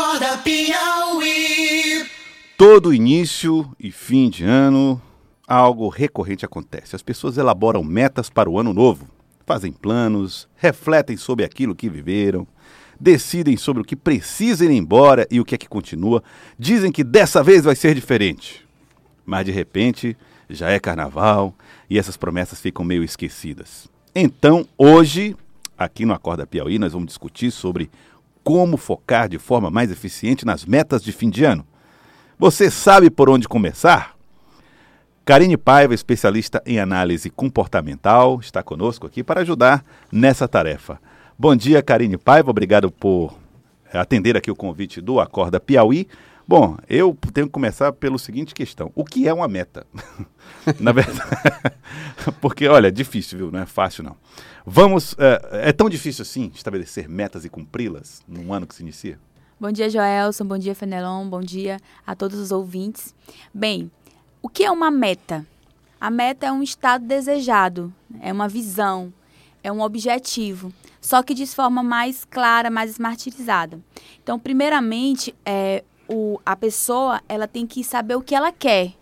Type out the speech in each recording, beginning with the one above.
Acorda Piauí. Todo início e fim de ano, algo recorrente acontece. As pessoas elaboram metas para o ano novo, fazem planos, refletem sobre aquilo que viveram, decidem sobre o que precisa ir embora e o que é que continua, dizem que dessa vez vai ser diferente. Mas de repente, já é carnaval e essas promessas ficam meio esquecidas. Então, hoje, aqui no Acorda Piauí, nós vamos discutir sobre como focar de forma mais eficiente nas metas de fim de ano. Você sabe por onde começar? Karine Paiva, especialista em análise comportamental, está conosco aqui para ajudar nessa tarefa. Bom dia, Karine Paiva, obrigado por atender aqui o convite do Acorda Piauí. Bom, eu tenho que começar pela seguinte questão: o que é uma meta? Na verdade, porque olha, é difícil, viu? Não é fácil não. Vamos, é, é tão difícil assim estabelecer metas e cumpri-las num ano que se inicia? Bom dia, Joelson. Bom dia, Fenelon. Bom dia a todos os ouvintes. Bem, o que é uma meta? A meta é um estado desejado, é uma visão, é um objetivo, só que de forma mais clara, mais esmartizada. Então, primeiramente, é, o, a pessoa ela tem que saber o que ela quer.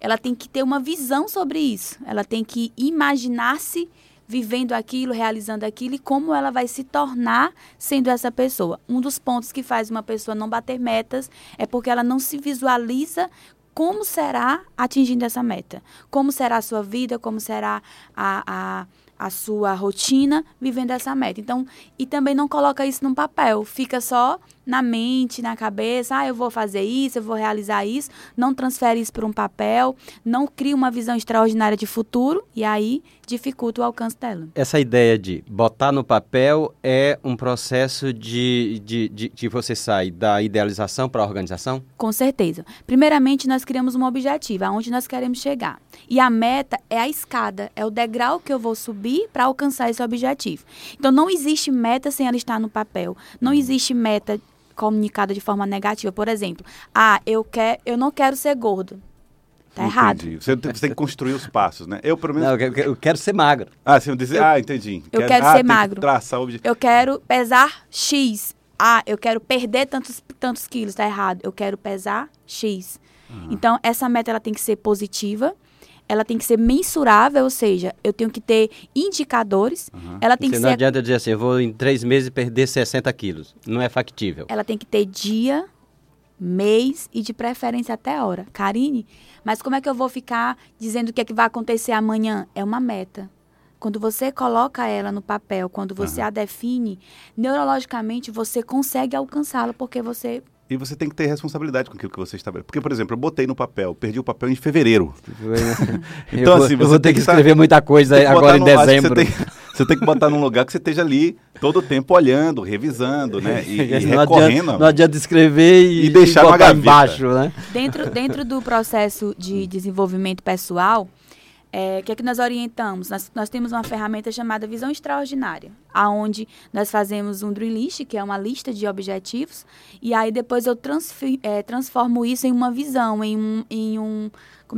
Ela tem que ter uma visão sobre isso. Ela tem que imaginar-se vivendo aquilo, realizando aquilo e como ela vai se tornar sendo essa pessoa. Um dos pontos que faz uma pessoa não bater metas é porque ela não se visualiza como será atingindo essa meta. Como será a sua vida, como será a, a a sua rotina vivendo essa meta. Então, e também não coloca isso num papel, fica só na mente, na cabeça, ah, eu vou fazer isso, eu vou realizar isso, não transfere isso para um papel, não cria uma visão extraordinária de futuro e aí dificulta o alcance dela. Essa ideia de botar no papel é um processo de, de, de, de você sair da idealização para a organização? Com certeza. Primeiramente, nós criamos um objetivo, aonde nós queremos chegar. E a meta é a escada, é o degrau que eu vou subir para alcançar esse objetivo. Então, não existe meta sem ela estar no papel. Não uhum. existe meta comunicada de forma negativa. Por exemplo, ah, eu, quer, eu não quero ser gordo. Tá entendi. errado. Você, você, tem que construir os passos, né? Eu, pelo menos. Não, eu, quero, eu quero ser magro. Ah, você dizer. Eu, ah, entendi. Eu quero, quero ah, ser magro. Traçar o Eu quero pesar X. Ah, eu quero perder tantos, tantos quilos. Tá errado. Eu quero pesar X. Uhum. Então, essa meta ela tem que ser positiva ela tem que ser mensurável, ou seja, eu tenho que ter indicadores. Uhum. Ela tem Você que não ser... adianta dizer assim, eu vou em três meses perder 60 quilos. Não é factível. Ela tem que ter dia, mês e de preferência até hora. Karine, mas como é que eu vou ficar dizendo o que é que vai acontecer amanhã? É uma meta. Quando você coloca ela no papel, quando você uhum. a define, neurologicamente você consegue alcançá-la porque você e você tem que ter responsabilidade com aquilo que você está. Porque, por exemplo, eu botei no papel, perdi o papel em fevereiro. então, assim, você vou ter que escrever muita coisa agora em dezembro. Você tem, você tem, que botar num lugar que você esteja ali todo o tempo olhando, revisando, né? E, e não recorrendo. Adianta, não adianta escrever e, e deixar e embaixo, né? Dentro, dentro do processo de desenvolvimento pessoal, é, o que é que nós orientamos? Nós, nós temos uma ferramenta chamada Visão Extraordinária, aonde nós fazemos um dream list, que é uma lista de objetivos, e aí depois eu é, transformo isso em uma visão, em um, em um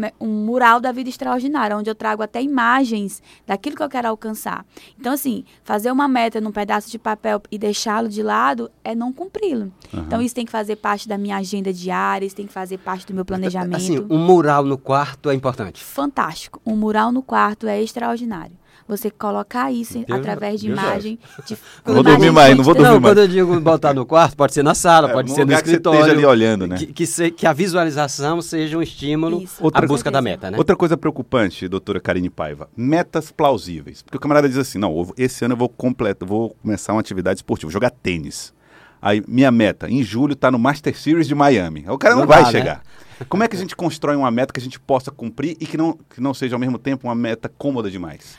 é, um mural da vida extraordinária, onde eu trago até imagens daquilo que eu quero alcançar. Então, assim, fazer uma meta num pedaço de papel e deixá-lo de lado é não cumpri-lo. Uhum. Então, isso tem que fazer parte da minha agenda diária, isso tem que fazer parte do meu planejamento. Assim, um mural no quarto é importante? Fantástico. Um mural no quarto é extraordinário você colocar isso Deus, através de Deus imagem. De, não vou dormir mais, não vou dormir não, mais. Quando eu digo botar no quarto, pode ser na sala, é, pode ser no escritório. Que você ali olhando, né? Que, que, se, que, a visualização seja um estímulo à busca da meta, né? Outra coisa preocupante, doutora Karine Paiva, metas plausíveis. Porque o camarada diz assim, não, esse ano eu vou completo, vou começar uma atividade esportiva, jogar tênis. Aí, minha meta, em julho, está no Master Series de Miami. O cara não, não vai dá, né? chegar. Né? Como é que a gente constrói uma meta que a gente possa cumprir e que não, que não seja ao mesmo tempo uma meta cômoda demais?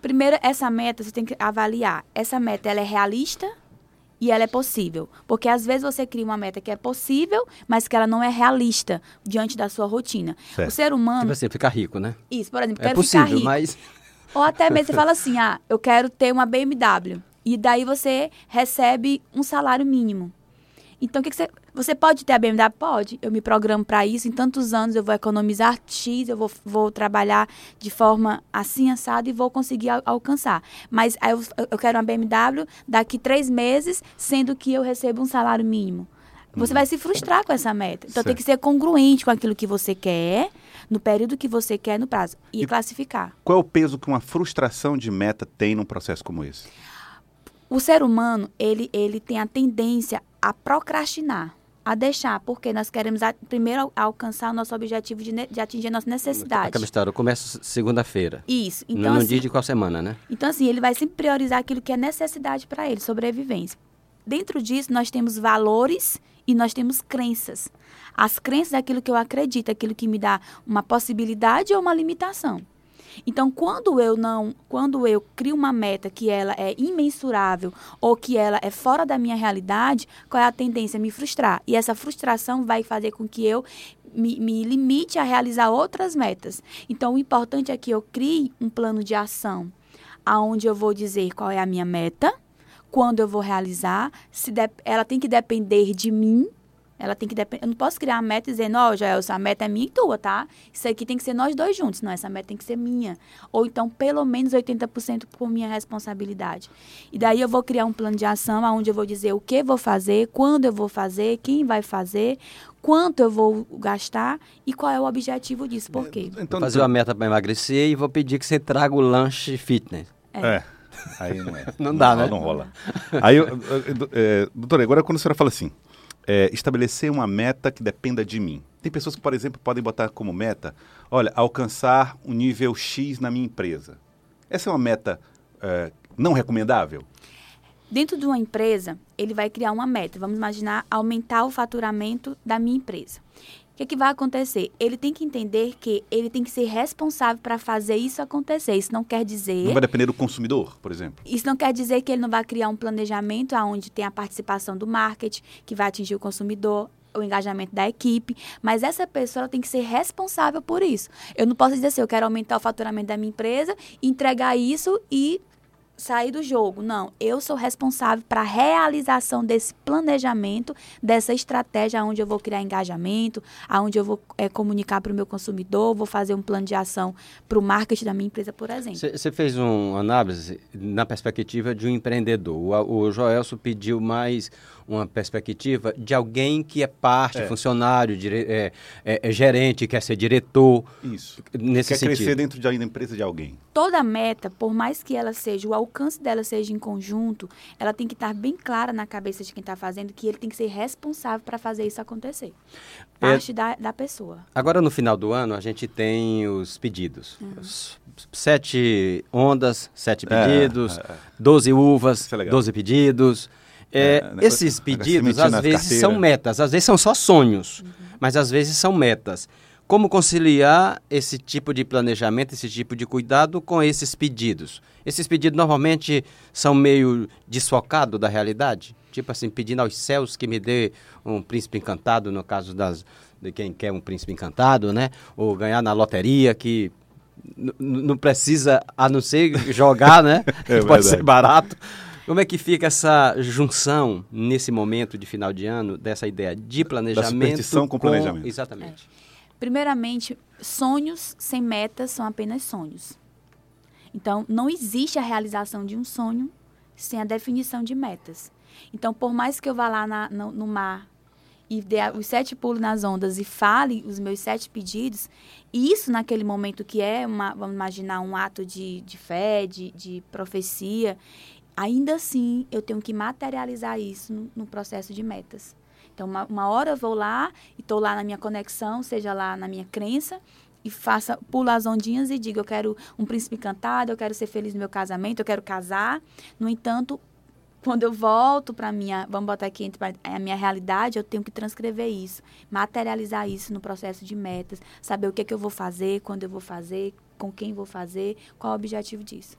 Primeiro, essa meta você tem que avaliar. Essa meta ela é realista e ela é possível. Porque às vezes você cria uma meta que é possível, mas que ela não é realista diante da sua rotina. Certo. O ser humano. Tipo assim, ficar rico, né? Isso, por exemplo, é possível, ficar rico. Mas... Ou até mesmo você fala assim: ah, eu quero ter uma BMW. E daí você recebe um salário mínimo. Então, o que, que você. Você pode ter a BMW? Pode. Eu me programo para isso. Em tantos anos eu vou economizar X, eu vou, vou trabalhar de forma assim, assada e vou conseguir al alcançar. Mas aí eu, eu quero uma BMW daqui três meses, sendo que eu recebo um salário mínimo. Você vai se frustrar com essa meta. Então tem Certo. que ser congruente com aquilo que você quer, no período que você quer, no prazo. E, E- classificar. Qual é o peso que uma frustração de meta tem num processo como esse? O ser humano, ele, ele tem a tendência a procrastinar, a deixar, porque nós queremos a- primeiro al- alcançar o nosso objetivo de, ne- de atingir a nossa necessidade. Aquela história, eu começo segunda-feira. Isso. Então, não assim, diz de qual semana, né? Então, assim, ele vai sempre priorizar aquilo que é necessidade para ele, sobrevivência. Dentro disso, nós temos valores e nós temos crenças. As crenças é aquilo que eu acredito, aquilo que me dá uma possibilidade ou uma limitação. Então, quando eu não, quando eu crio uma meta que ela é imensurável ou que ela é fora da minha realidade, qual é a tendência? Me frustrar. E essa frustração vai fazer com que eu me, me limite a realizar outras metas. Então, o importante é que eu crie um plano de ação aonde eu vou dizer qual é a minha meta, quando eu vou realizar, se de- ela tem que depender de mim. Ela tem que depender. Eu não posso criar uma meta e dizer, não, Jaelson, a meta é minha e tua, tá? Isso aqui tem que ser nós dois juntos. Não, essa meta tem que ser minha. Ou então, pelo menos 80% por minha responsabilidade. E daí eu vou criar um plano de ação onde eu vou dizer o que vou fazer, quando eu vou fazer, quem vai fazer, quanto eu vou gastar e qual é o objetivo disso. Por quê? Então, Vou fazer uma meta para emagrecer e vou pedir que você traga o lanche fitness. É. Aí não é. Não dá, né? Não rola. Aí, eu, eu- eu- é, doutora, agora quando a senhora fala assim, é, estabelecer uma meta que dependa de mim. Tem pessoas que, por exemplo, podem botar como meta, olha, alcançar um nível X na minha empresa. Essa é uma meta é, não recomendável? Dentro de uma empresa, ele vai criar uma meta. Vamos imaginar aumentar o faturamento da minha empresa. O que, que vai acontecer? Ele tem que entender que ele tem que ser responsável para fazer isso acontecer. Isso não quer dizer. Não vai depender do consumidor, por exemplo? Isso não quer dizer que ele não vai criar um planejamento onde tem a participação do marketing, que vai atingir o consumidor, o engajamento da equipe, mas essa pessoa tem que ser responsável por isso. Eu não posso dizer assim, eu quero aumentar o faturamento da minha empresa, entregar isso e sair do jogo. Não, eu sou responsável para a realização desse planejamento, dessa estratégia onde eu vou criar engajamento, aonde eu vou eh, comunicar para o meu consumidor, vou fazer um plano de ação para o marketing da minha empresa, por exemplo. Você fez uma análise na perspectiva de um empreendedor. O, o Joelso pediu mais uma perspectiva de alguém que é parte, É. funcionário, dire- é, é- é gerente, quer ser diretor. Isso. Nesse Quer sentido. crescer dentro de, da empresa de alguém. Toda meta, por mais que ela seja, o alcance dela seja em conjunto, ela tem que estar bem clara na cabeça de quem está fazendo que ele tem que ser responsável para fazer isso acontecer. É- Parte da, da pessoa. Agora, no final do ano, a gente tem os pedidos. Uhum. Sete ondas, sete É, pedidos, é, é. doze uvas, é doze pedidos. É, É, né, esses pedidos, às vezes, carteira. são metas, às vezes são só sonhos, mas às vezes são metas. Como conciliar esse tipo de planejamento, esse tipo de cuidado com esses pedidos? Esses pedidos normalmente são meio desfocados da realidade? Tipo assim, pedindo aos céus que me dê um príncipe encantado, no caso das, de quem quer um príncipe encantado, né? Ou ganhar na loteria, que não precisa, a não ser jogar, né? É Pode ser barato. Como é que fica essa junção nesse momento de final de ano dessa ideia de planejamento superstição com planejamento. Exatamente. Primeiramente, sonhos sem metas são apenas sonhos. Então, não existe a realização de um sonho sem a definição de metas. Então, por mais que eu vá lá na- no, no mar e dê os sete pulos nas ondas e fale os meus sete pedidos, isso naquele momento que é, uma, vamos imaginar, um ato de, de fé, de, de profecia, ainda assim eu tenho que materializar isso no, no processo de metas. Então, uma, uma hora eu vou lá e estou lá na minha conexão, seja lá na minha crença, e faça, pula as ondinhas e diga, eu quero um príncipe encantado, eu quero ser feliz no meu casamento, eu quero casar. No entanto, quando eu volto para minha, vamos botar aqui entre parênteses, a minha realidade, eu tenho que transcrever isso, materializar isso no processo de metas, saber o que é que eu vou fazer, quando eu vou fazer, com quem vou fazer, qual o objetivo disso.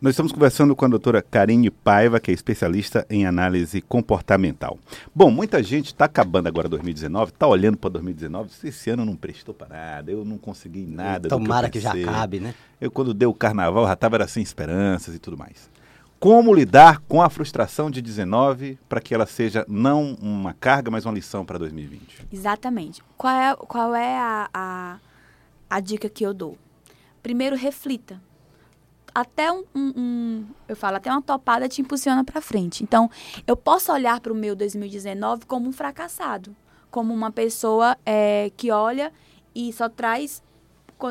Nós estamos conversando com a doutora Karine Paiva, que é especialista em análise comportamental. Bom, muita gente está acabando agora 2019, está olhando para 2019, esse ano não prestou para nada, eu não consegui nada. do Tomara eu que já acabe, né? Eu, quando deu o carnaval, já estava sem esperanças e tudo mais. Como lidar com a frustração de 19 para que ela seja não uma carga, mas uma lição para 2020? Exatamente. Qual é, qual é a, a, a dica que eu dou? Primeiro, reflita. Até um, um, um, eu falo, até uma topada te impulsiona para frente. Então, eu posso olhar para o meu 2019 como um fracassado, como uma pessoa é, que olha e só traz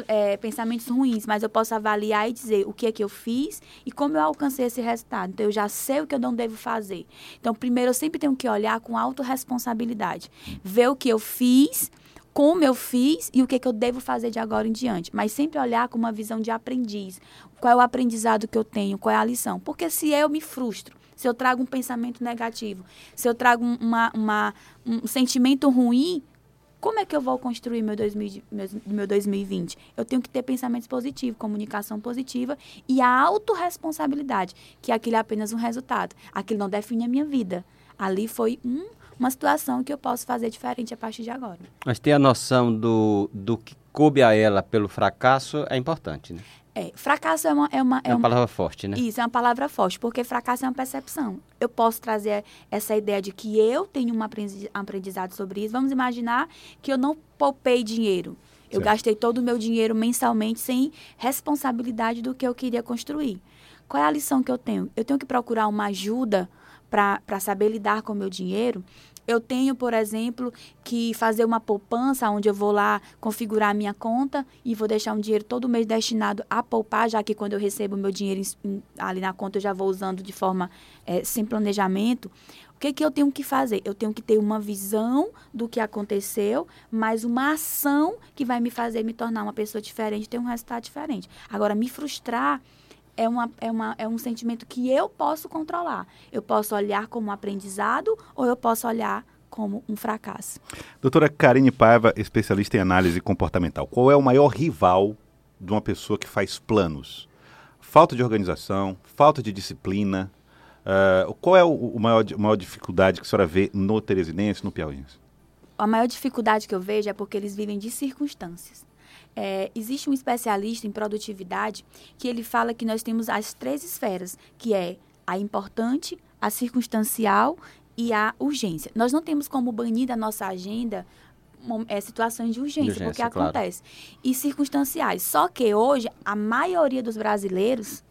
é, pensamentos ruins, mas eu posso avaliar e dizer o que é que eu fiz e como eu alcancei esse resultado. Então, eu já sei o que eu não devo fazer. Então, primeiro, eu sempre tenho que olhar com autorresponsabilidade. Ver o que eu fiz, como eu fiz e o que, que eu devo fazer de agora em diante. Mas sempre olhar com uma visão de aprendiz. Qual é o aprendizado que eu tenho? Qual é a lição? Porque se eu me frustro, se eu trago um pensamento negativo, se eu trago uma, uma um sentimento ruim, como é que eu vou construir meu, 2000, meu, meu 2020? Eu tenho que ter pensamentos positivos, comunicação positiva e a autorresponsabilidade, que aquilo é apenas um resultado. Aquilo não define a minha vida. Ali foi um, uma situação que eu posso fazer diferente a partir de agora. Mas ter a noção do, do que coube a ela pelo fracasso é importante, né? É, fracasso é uma, é uma, é, é uma palavra forte, né? Isso, é uma palavra forte, porque fracasso é uma percepção. Eu posso trazer essa ideia de que eu tenho um aprendizado sobre isso. Vamos imaginar que eu não poupei dinheiro. Eu certo. gastei todo o meu dinheiro mensalmente sem responsabilidade do que eu queria construir. Qual é a lição que eu tenho? Eu tenho que procurar uma ajuda para saber lidar com o meu dinheiro eu tenho, por exemplo, que fazer uma poupança onde eu vou lá configurar a minha conta e vou deixar um dinheiro todo mês destinado a poupar, já que quando eu recebo meu dinheiro ali na conta eu já vou usando de forma é, sem planejamento. O que, que eu tenho que fazer? Eu tenho que ter uma visão do que aconteceu, mas uma ação que vai me fazer me tornar uma pessoa diferente, ter um resultado diferente. Agora, me frustrar é, uma, é, uma, é um sentimento que eu posso controlar. Eu posso olhar como um aprendizado ou eu posso olhar como um fracasso. Doutora Karine Paiva, especialista em análise comportamental. Qual é o maior rival de uma pessoa que faz planos? Falta de organização, falta de disciplina. Uh, qual é o, o maior, a maior dificuldade que a senhora vê no Teresinense, no Piauiense? A maior dificuldade que eu vejo é porque eles vivem de circunstâncias. É, existe um especialista em produtividade que ele fala que nós temos as três esferas, que é a importante, a circunstancial e a urgência. Nós não temos como banir da nossa agenda é, situações de urgência, de urgência porque claro. acontece. E circunstanciais. Só que hoje, a maioria dos brasileiros,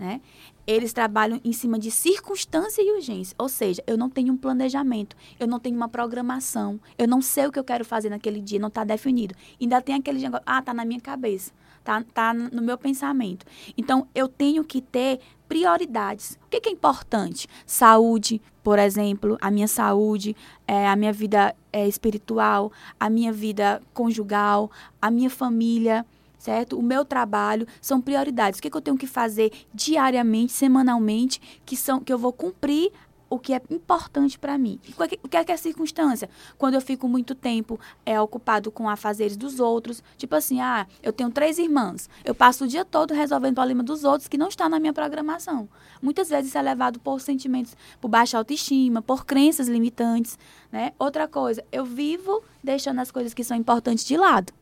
né, eles trabalham em cima de circunstância e urgência. Ou seja, eu não tenho um planejamento, eu não tenho uma programação, eu não sei o que eu quero fazer naquele dia, não está definido. Ainda tem aquele negócio, ah, tá na minha cabeça, tá, tá no meu pensamento. Então, eu tenho que ter prioridades. O que, que é importante? Saúde, por exemplo, a minha saúde, é, a minha vida é, espiritual, a minha vida conjugal, a minha família certo? O meu trabalho são prioridades. O que, é que eu tenho que fazer diariamente, semanalmente, que, são, que eu vou cumprir o que é importante para mim. O que é, que é a circunstância? Quando eu fico muito tempo é, ocupado com afazeres dos outros, tipo assim, ah, eu tenho três irmãs, eu passo o dia todo resolvendo o problema dos outros que não está na minha programação. Muitas vezes isso é levado por sentimentos, por baixa autoestima, por crenças limitantes, né? Outra coisa, eu vivo deixando as coisas que são importantes de lado.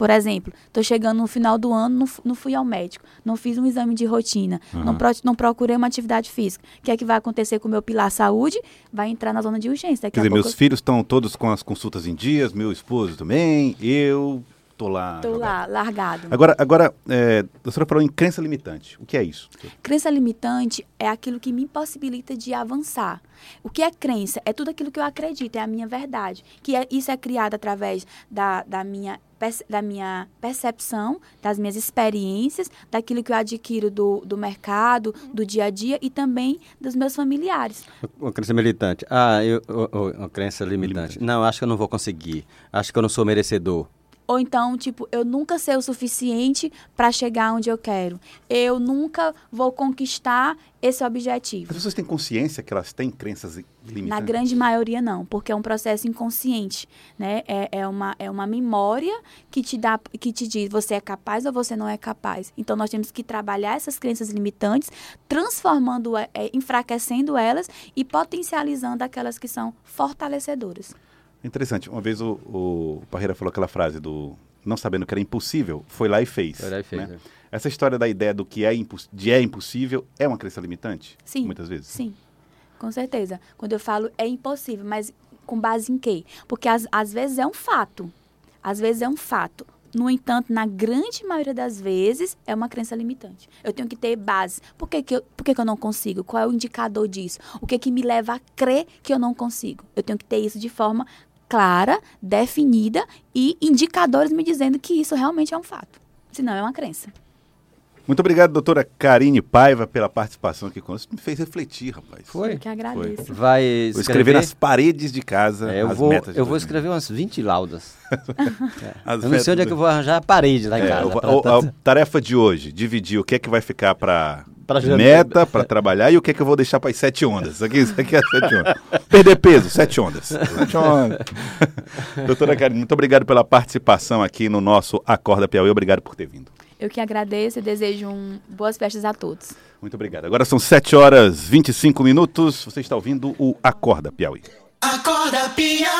Por exemplo, estou chegando no final do ano, não, não, fui ao médico, não fiz um exame de rotina, uhum. não, pro, não, procurei uma atividade física. O que é que vai acontecer com o meu pilar saúde? Vai entrar na zona de urgência. Daqui Quer dizer, meus filhos estão todos com as consultas em dias, meu esposo também, eu tô lá. Tô lá, largado. Agora, agora é, a senhora falou em crença limitante. O que é isso? Crença limitante é aquilo que me impossibilita de avançar. O que é crença? É tudo aquilo que eu acredito, é a minha verdade. Que é, isso é criado através da, da minha da minha percepção, das minhas experiências, daquilo que eu adquiro do, do mercado, do dia a dia e também dos meus familiares. Uma crença militante. Ah, eu, uma crença limitante. limitante. Não, acho que eu não vou conseguir. Acho que eu não sou merecedor. Ou então, tipo, eu nunca sei o suficiente para chegar onde eu quero. Eu nunca vou conquistar esse objetivo. As pessoas têm consciência que elas têm crenças limitantes? Na grande maioria não, porque é um processo inconsciente, né? É, é, uma, é uma memória que te dá, que te diz você é capaz ou você não é capaz. Então nós temos que trabalhar essas crenças limitantes, transformando, é, enfraquecendo elas e potencializando aquelas que são fortalecedoras. Interessante. Uma vez o, o Parreira falou aquela frase do não sabendo que era impossível, foi lá e fez. Foi lá e fez. Né? É. Essa história da ideia do que é, de é impossível é uma crença limitante? Sim. Muitas vezes? Sim, com certeza. Quando eu falo é impossível, mas com base em quê? Porque às, às vezes é um fato. Às vezes é um fato. No entanto, na grande maioria das vezes, é uma crença limitante. Eu tenho que ter base. Por que, que, eu, por que, que eu não consigo? Qual é o indicador disso? O que, que me leva a crer que eu não consigo? Eu tenho que ter isso de forma clara, definida e indicadores me dizendo que isso realmente é um fato. Senão é uma crença. Muito obrigado, doutora Karine Paiva, pela participação aqui conosco. Me fez refletir, rapaz. Foi. Eu que agradeço. Vai Vou escrever, escrever nas paredes de casa É, eu as vou, eu vou 2020. escrever umas 20 laudas. As eu não sei onde é que eu vou arranjar a parede lá em É, casa. o- pra o- tá- a tarefa de hoje, dividir o que é que vai ficar para Pra meta, para trabalhar e o que é que eu vou deixar para as sete ondas. Isso aqui, isso aqui é sete ondas. Perder peso, sete ondas. Sete ondas. Doutora Karine, muito obrigado pela participação aqui no nosso Acorda Piauí. Obrigado por ter vindo. Eu que agradeço e desejo um, boas festas a todos. Muito obrigado. Agora são 7 horas 25 minutos. Você está ouvindo o Acorda Piauí. Acorda Piauí.